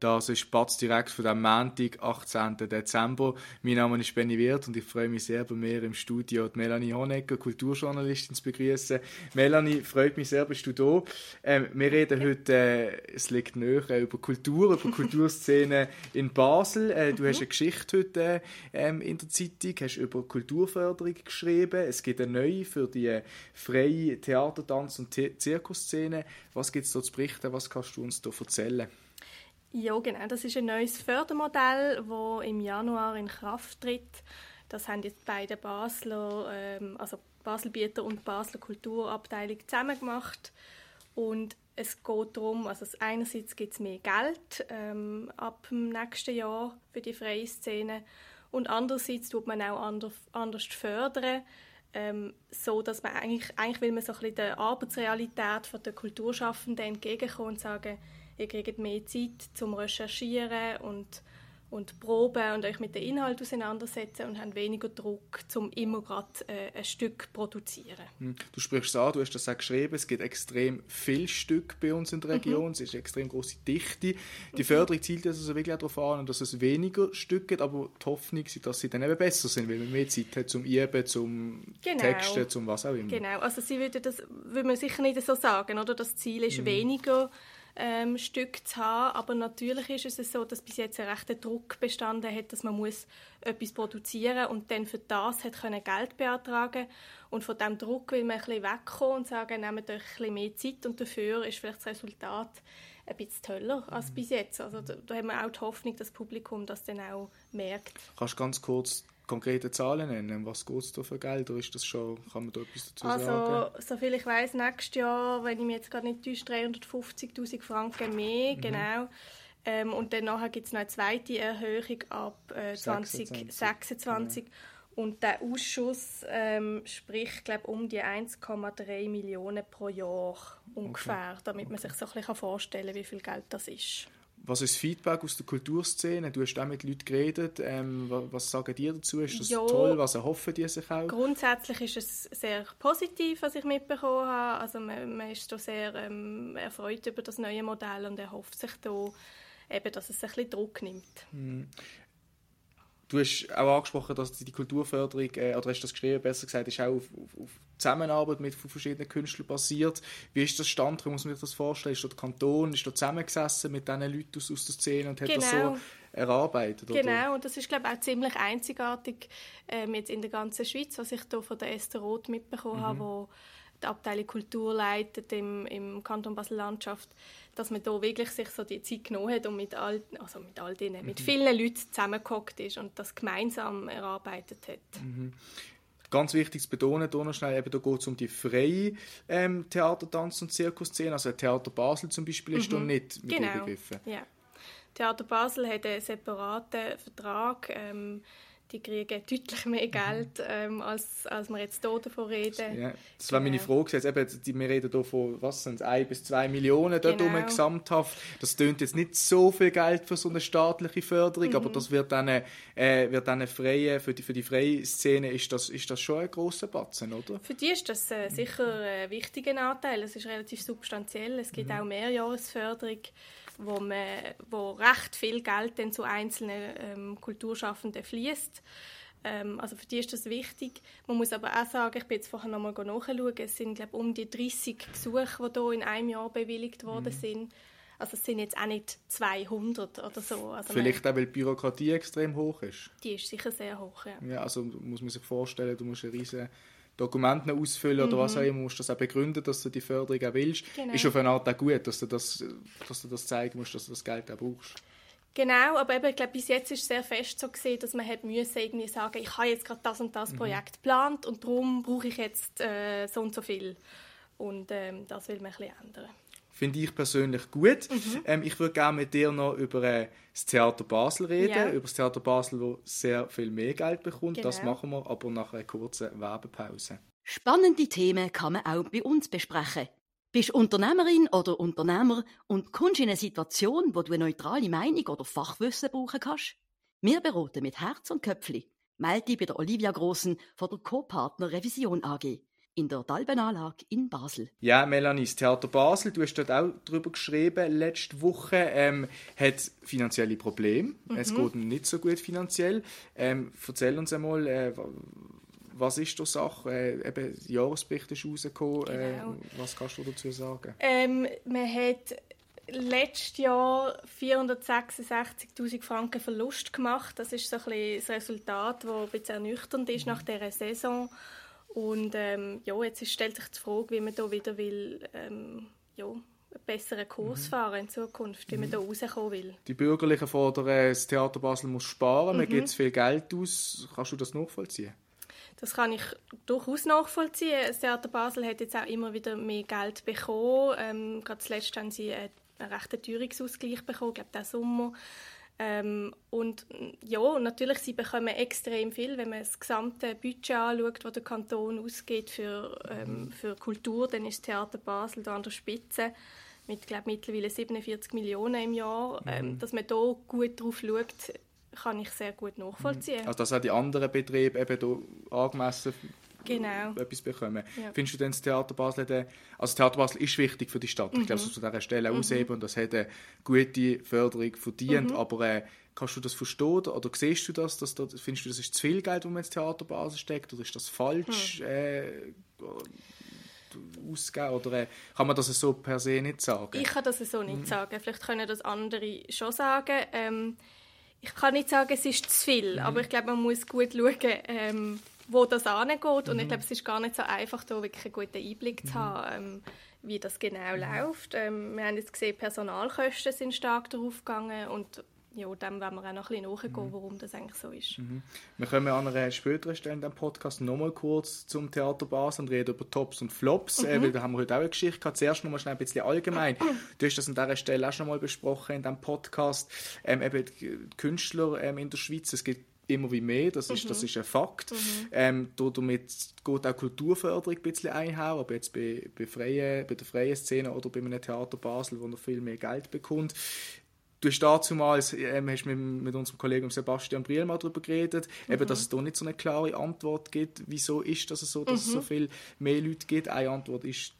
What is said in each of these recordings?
Das ist Batz direkt von dem Montag, 18. Dezember. Mein Name ist Benny Wirth und ich freue mich sehr, bei mir im Studio die Melanie Honecker, Kulturjournalistin, zu begrüßen. Melanie, freut mich sehr, bist du da. Ähm, wir reden heute, äh, es liegt näher, äh, über Kultur, über Kulturszene in Basel. Äh, du hast eine Geschichte heute äh, in der Zeitung, hast über Kulturförderung geschrieben. Es gibt eine neue für die äh, freie Theater-, Tanz- und Zirkusszene. Was gibt es da zu berichten? Was kannst du uns da erzählen? Ja, genau. Das ist ein neues Fördermodell, das im Januar in Kraft tritt. Das haben jetzt beide Basler, ähm, also Baselbieter und Basler Kulturabteilung zusammen gemacht. Und es geht darum, also einerseits gibt es mehr Geld ähm, ab dem nächsten Jahr für die freie Szene und andererseits tut man auch anders, anders fördern, ähm, so dass man eigentlich, eigentlich will man so ein bisschen der Arbeitsrealität der Kulturschaffenden entgegenkommen und sagen, ihr kriegt mehr Zeit zum Recherchieren und, und Proben und euch mit dem Inhalt auseinandersetzen und habt weniger Druck, um immer gerade äh, ein Stück zu produzieren. Hm. Du sprichst es an, du hast das auch geschrieben, es gibt extrem viele Stücke bei uns in der Region, mhm. es ist eine extrem große Dichte. Die mhm. Förderung zielt also wirklich auch darauf an, dass es weniger Stücke gibt, aber die Hoffnung ist, dass sie dann eben besser sind, weil man mehr Zeit hat zum Üben, zum genau. Texten, zum was auch immer. Genau, also sie würde das würde man sicher nicht so sagen, oder? Das Ziel ist mhm. weniger ähm, Stück zu haben. Aber natürlich ist es so, dass bis jetzt ein rechter Druck bestanden hat, dass man muss etwas produzieren und dann für das hat können Geld beantragen und von diesem Druck will man ein bisschen wegkommen und sagen, nehmt euch ein bisschen mehr Zeit und dafür ist vielleicht das Resultat ein bisschen toller als bis jetzt. Also da, da haben wir auch die Hoffnung, dass das Publikum das dann auch merkt. Kannst du ganz kurz konkrete Zahlen nennen? Was geht es da für Geld? Oder ist das schon, kann man da etwas dazu also, sagen? Also, soviel ich weiß, nächstes Jahr, wenn ich mich jetzt gerade nicht täusche, 350'000 Franken mehr, mhm. genau. Ähm, und dann gibt es noch eine zweite Erhöhung ab äh, 2026. Ja. Und der Ausschuss ähm, spricht, glaube um die 1,3 Millionen pro Jahr ungefähr, okay. damit man sich so ein bisschen vorstellen kann, wie viel Geld das ist. Was ist das Feedback aus der Kulturszene? Du hast auch mit Leuten geredet. Ähm, was sagen die dazu? Ist das jo, toll? Was erhoffen die sich auch? Grundsätzlich ist es sehr positiv, was ich mitbekommen habe. Also man, man ist da sehr ähm, erfreut über das neue Modell und erhofft sich da, eben, dass es ein bisschen Druck nimmt. Hm. Du hast auch angesprochen, dass die Kulturförderung, äh, oder hast das geschrieben, besser gesagt, ist auch auf, auf, auf Zusammenarbeit mit verschiedenen Künstlern basiert. Wie ist das Stand? Wie muss man sich das vorstellen? Ist da der Kanton, ist da zusammengesessen mit diesen Leuten aus, aus der Szene und hat genau. das so genau. erarbeitet? Oder? Genau, und das ist, glaube ich, auch ziemlich einzigartig ähm, jetzt in der ganzen Schweiz, was ich hier von der Esther Roth mitbekommen mhm. habe, wo die Abteilung Kultur leitet im, im Kanton Basel-Landschaft, dass man da wirklich sich so die Zeit genommen hat und mit all, also mit all denen, mhm. mit vielen Leuten zusammengehockt ist und das gemeinsam erarbeitet hat. Mhm. Ganz wichtig zu betonen, hier noch schnell, eben, da geht es um die freie ähm, Theater-, Tanz- und Zirkusszene. Also Theater Basel zum Beispiel ist mhm. da nicht mit genau. begriffen. Ja. Theater Basel hat einen separaten Vertrag ähm, die kriegen deutlich mehr mhm. Geld, ähm, als, als wir jetzt hier davon reden. Ja, das war meine genau. Frage. Eben, wir reden hier von was sind ein bis zwei Millionen dort genau. gesamthaft. Das tönt jetzt nicht so viel Geld für so eine staatliche Förderung, mhm. aber das wird dann, äh, wird dann freie, für die, für die freie Szene ist das, ist das schon ein grosser Batzen, oder? Für die ist das äh, sicher ein wichtiger Anteil. Es ist relativ substanziell. Es gibt mhm. auch Mehrjahresförderung wo, man, wo recht viel Geld dann zu einzelnen ähm, Kulturschaffenden fließt. Ähm, also für die ist das wichtig. Man muss aber auch sagen, ich bin jetzt vorher nochmal nachschauen, es sind glaube um die 30 Gesuche, die hier in einem Jahr bewilligt worden mhm. sind. Also es sind jetzt auch nicht 200 oder so. Also Vielleicht man, auch, weil die Bürokratie extrem hoch ist. Die ist sicher sehr hoch, ja. Ja, also muss man sich vorstellen, du musst eine riesige Dokumente ausfüllen oder mhm. was auch immer, musst du das auch begründen, dass du die Förderung auch willst. Genau. Ist auf eine Art auch gut, dass du das, dass du das zeigen musst, dass du das Geld auch brauchst. Genau, aber eben, ich glaube, bis jetzt ist es sehr fest so gesehen, dass man hat müssen irgendwie sagen, ich habe jetzt gerade das und das mhm. Projekt geplant und darum brauche ich jetzt äh, so und so viel. Und ähm, das will man ein bisschen ändern finde ich persönlich gut. Mhm. Ähm, ich würde gerne mit dir noch über äh, das Theater Basel reden, ja. über das Theater Basel, wo sehr viel mehr Geld bekommt. Genau. Das machen wir aber nach einer kurzen Werbepause. Spannende Themen kann man auch bei uns besprechen. Bist Unternehmerin oder Unternehmer und kommst in eine Situation, wo du eine neutrale Meinung oder Fachwissen brauchen kannst? Wir beraten mit Herz und Köpfli. Melde dich bei der Olivia Grossen von der Co-Partner Revision AG in der Dalbenanlage in Basel. Ja, Melanie, das Theater Basel, du hast dort auch darüber geschrieben, letzte Woche, ähm, hat finanzielle Probleme. Mhm. Es geht nicht so gut finanziell. Ähm, erzähl uns einmal, äh, was ist die Sache? Äh, eben, der Jahresbericht ist rausgekommen. Äh, genau. Äh, was kannst du dazu sagen? Ähm, man hat letztes Jahr 466'000 Franken Verlust gemacht. Das ist so ein bisschen das Resultat, das ein bisschen ernüchternd ist nach dieser Saison. Und ähm, ja, jetzt stellt sich die Frage, wie man da wieder will, ähm, ja, einen besseren Kurs mhm. fahren in Zukunft, wie man mhm. da rauskommen will. Die Bürgerlichen fordern, das Theater Basel muss sparen, mhm. man gibt zu viel Geld aus. Kannst du das nachvollziehen? Das kann ich durchaus nachvollziehen. Das Theater Basel hat jetzt auch immer wieder mehr Geld bekommen. Ähm, gerade zuletzt haben sie einen, einen rechten Teuerungsausgleich bekommen, ich glaube, diesen Sommer. Ähm, und ja, natürlich, sie bekommen extrem viel, wenn man das gesamte Budget anschaut, das der Kanton ausgeht für, ähm, für Kultur, dann ist das Theater Basel da an der Spitze mit, glaube mittlerweile 47 Millionen im Jahr. Mhm. Ähm, dass man da gut drauf schaut, kann ich sehr gut nachvollziehen. Also dass auch die anderen Betriebe eben da angemessen genau. etwas bekommen. Ja. Findest du denn das Theater Basel, also das Theater Basel ist wichtig für die Stadt, mhm. ich glaube, das muss an dieser Stelle mhm. ausheben und das hat eine gute Förderung verdient, mhm. aber äh, kannst du das verstehen oder siehst du das, dass da, findest du, das ist zu viel Geld, das man ins Theater Basel steckt oder ist das falsch? Mhm. Äh, ausgeben? Oder äh, kann man das so per se nicht sagen? Ich kann das so nicht mhm. sagen. Vielleicht können das andere schon sagen. Ähm, ich kann nicht sagen, es ist zu viel, mhm. aber ich glaube, man muss gut schauen, ähm, wo das angeht. Mhm. Und ich mhm. glaube, es ist gar nicht so einfach, da wirklich einen guten Einblick zu mhm. haben, ähm, wie das genau mhm. läuft. Ähm, wir haben jetzt gesehen, Personalkosten sind stark darauf gegangen und ja, dem werden wir auch noch ein bisschen nachgehen, warum das eigentlich so ist. Mhm. Wir kommen an einer späteren Stelle in diesem Podcast nochmal kurz zum Theater Basel und reden über Tops und Flops, äh, mhm. äh, weil da haben wir heute auch eine Geschichte gehabt. Zuerst noch mal schnell ein bisschen allgemein. Du hast das an dieser Stelle auch schon mal besprochen in diesem Podcast. Ähm, eben Künstler ähm, in der Schweiz, es gibt immer wie mehr, das ist, mhm. das ist ein Fakt. Mhm. Ähm, damit geht auch Kulturförderung ein bisschen einhauen, aber jetzt bei, bei, freien, bei der freien Szene oder bei einem Theater Basel, wo noch viel mehr Geld bekommt. Du hast damals ähm, hast mit, mit unserem Kollegen Sebastian Briel mal darüber geredet, mhm. eben, dass es da nicht so eine klare Antwort gibt, wieso ist das so, dass mhm. es so mhm. viel mehr Leute gibt. Eine Antwort ist,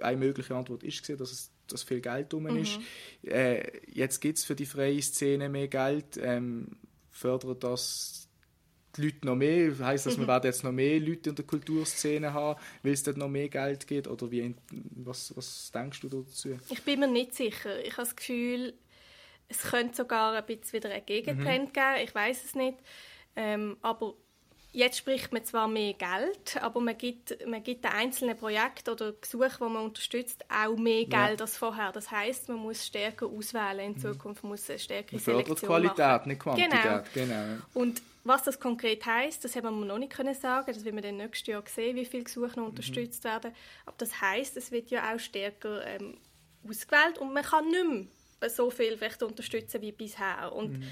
eine mögliche Antwort ist dass es dass viel Geld drum mhm. ist. Äh, jetzt gibt es für die freie Szene mehr Geld. Ähm, fördert das die Leute noch mehr? Heißt das, mhm. wir werden jetzt noch mehr Leute in der Kulturszene haben, weil es dort noch mehr Geld gibt? Oder wie, was, was denkst du dazu? Ich bin mir nicht sicher. Ich habe das Gefühl, es könnte sogar ein bisschen wieder einen Gegentrend mhm. geben. Ich weiß es nicht. Ähm, aber Jetzt spricht man zwar mehr Geld, aber man gibt, man gibt den einzelnen Projekten oder Gesuchen, die man unterstützt, auch mehr Geld ja. als vorher. Das heißt, man muss stärker auswählen in mhm. Zukunft, man muss eine stärkere man Selektion Qualität, machen. nicht Quantität. Genau. genau. Und was das konkret heißt, das haben wir noch nicht können sagen. Das wird man dann nächstes Jahr sehen, wie viele Gesuche noch mhm. unterstützt mhm. werden. Aber das heißt, es wird ja auch stärker ähm, ausgewählt und man kann nicht mehr so viel vielleicht unterstützen wie bisher. Und mhm.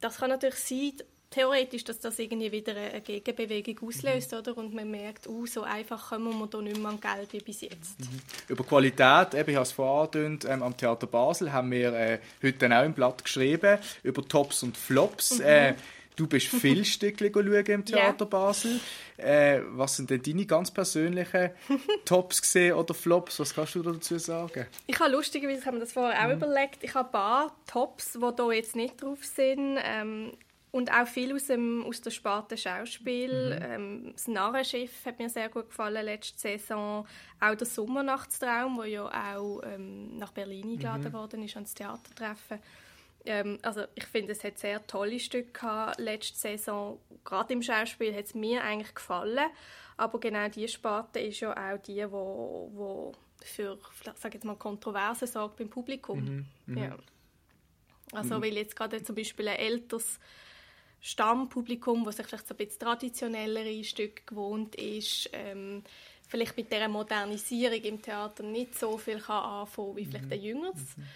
das kann natürlich sein, theoretisch, dass das irgendwie wieder eine Gegenbewegung auslöst, mhm. oder? Und man merkt, uh, so einfach kommen wir da nicht mehr an Geld wie bis jetzt. Mhm. Über Qualität, eben, ich habe es vorhin ähm, am Theater Basel haben wir äh, heute dann auch im Blatt geschrieben, über Tops und Flops. Mhm. Äh, du bist viel Stückchen schauen im Theater yeah. Basel. Äh, was sind denn deine ganz persönlichen Tops gesehen oder Flops? Was kannst du dazu sagen? Ich habe lustigerweise, ich habe mir das vorher auch mhm. überlegt, ich habe ein paar Tops, die hier jetzt nicht drauf sind. Ähm, und auch viel aus, dem, aus der Sparte Schauspiel. Mhm. Ähm, das Narrenschiff hat mir sehr gut gefallen letzte Saison. Auch der Sommernachtstraum, wo ja auch ähm, nach Berlin eingeladen mhm. worden ist, ans Theatertreffen. Ähm, also ich finde, es hat sehr tolle Stücke gehabt letzte Saison. Gerade im Schauspiel hat es mir eigentlich gefallen. Aber genau diese Sparte ist ja auch die, wo, wo für sag jetzt mal, Kontroverse sorgt beim Publikum. Mhm. Mhm. Ja. Also mhm. weil jetzt gerade zum Beispiel ein älteres Stammpublikum, das sich vielleicht so ein bisschen traditionellere Stücke gewohnt ist, ähm, vielleicht mit dieser Modernisierung im Theater nicht so viel kann anfangen wie vielleicht mhm. ein Jüngeres. Mhm.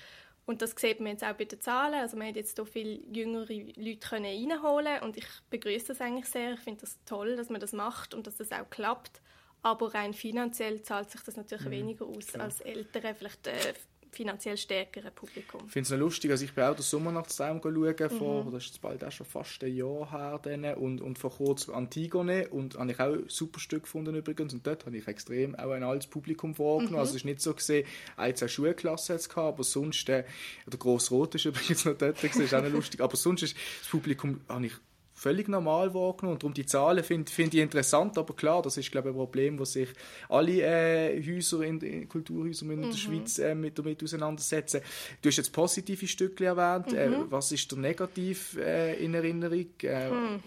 Und das sieht man jetzt auch bei den Zahlen. Also man hat jetzt so viele jüngere Leute können reinholen und ich begrüße das eigentlich sehr. Ich finde das toll, dass man das macht und dass das auch klappt. aber rein finanziell zahlt sich das natürlich mhm. weniger aus Klar. als ältere, vielleicht äh, finanziell stärkeren Publikum. Ich finde es noch lustig, also ich bin auch den Sommernachtstraum schauen, mhm. vor, das ist jetzt bald auch schon fast ein Jahr her, dann, und, und vor kurzem Antigone und habe ich auch ein super Stück gefunden übrigens und dort habe ich extrem auch ein altes Publikum wahrgenommen, mhm. also es ist nicht so gesehen, ein, zwei Schulklassen jetzt gehabt, aber sonst, äh, der Grossrot ist übrigens noch dort, das ist auch noch lustig, aber sonst ist das Publikum, habe ich völlig normal wahrgenommen. Und darum die Zahlen finde find ich interessant, aber klar, das ist glaube ich ein Problem, das sich alle äh, Häuser in, in Kulturhäuser in mhm. der Schweiz äh, mit damit auseinandersetzen. Du hast jetzt positive Stücke erwähnt. Äh, mhm. Äh, was ist der negativ äh, in Erinnerung? Äh, mhm.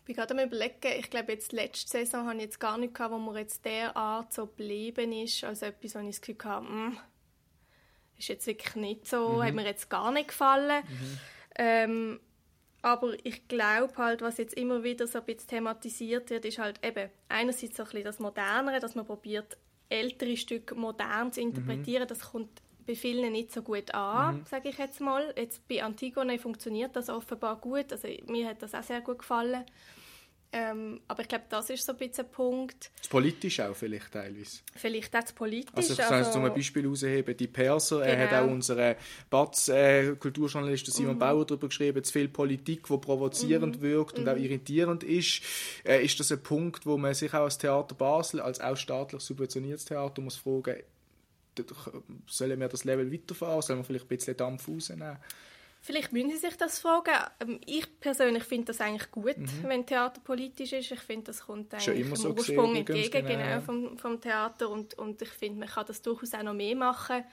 Ich bin gerade am überlegen, ich glaube jetzt letzte Saison habe ich jetzt gar nicht gehabt, wo man jetzt derart so geblieben ist, also etwas, wo ich das Gefühl hatte, mh, hm, ist jetzt wirklich nicht so, mhm. hat mir jetzt gar nicht gefallen. Mhm. Ähm, aber ich glaube halt, was jetzt immer wieder so ein bisschen thematisiert wird, ist halt eben einerseits so ein bisschen das Modernere, dass man probiert, ältere Stücke modern zu interpretieren. Mhm. Das kommt bei vielen nicht so gut an, mhm. sage ich jetzt mal. Jetzt bei Antigone funktioniert das offenbar gut. Also mir hat das auch sehr gut gefallen. Ähm, aber ich glaube, das ist so ein bisschen ein Punkt. Das politisch auch vielleicht teilweise. Vielleicht auch das politisch. Also ich kann also, zum Beispiel herausheben, die Perser, genau. er hat auch unsere Batz äh, Simon mhm. Bauer darüber geschrieben, zu viel Politik, die provozierend mhm. wirkt und mhm. auch irritierend ist. Äh, ist das ein Punkt, wo man sich auch als Theater Basel, als auch staatlich subventioniertes Theater, muss fragen, sollen wir das Level weiterfahren, sollen wir vielleicht ein bisschen Dampf rausnehmen? Vielleicht müssen Sie sich das fragen. Ähm, ich persönlich finde das eigentlich gut, mhm. wenn Theater politisch ist. Ich finde, das kommt eigentlich im so Ursprung entgegen genau, genau vom, vom Theater und, und ich finde, man kann das durchaus auch noch mehr machen.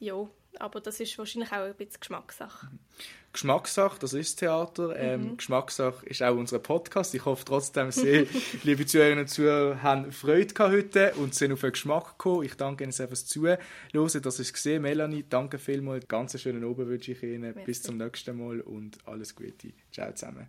Ja, aber das ist wahrscheinlich auch ein bisschen Geschmackssache. Geschmackssache, das ist Theater. Ähm, mhm. Geschmackssache ist auch unser Podcast. Ich hoffe trotzdem sehr, liebe Zuhörerinnen und Zuhörer, haben Freude heute und sind auf den Geschmack gekommen. Ich danke Ihnen sehr fürs Zuhören, dass ihr es gesehen Melanie, danke vielmals. Ganz schönen Abend wünsche ich Ihnen. Merci. Bis zum nächsten Mal und alles Gute. Ciao zusammen.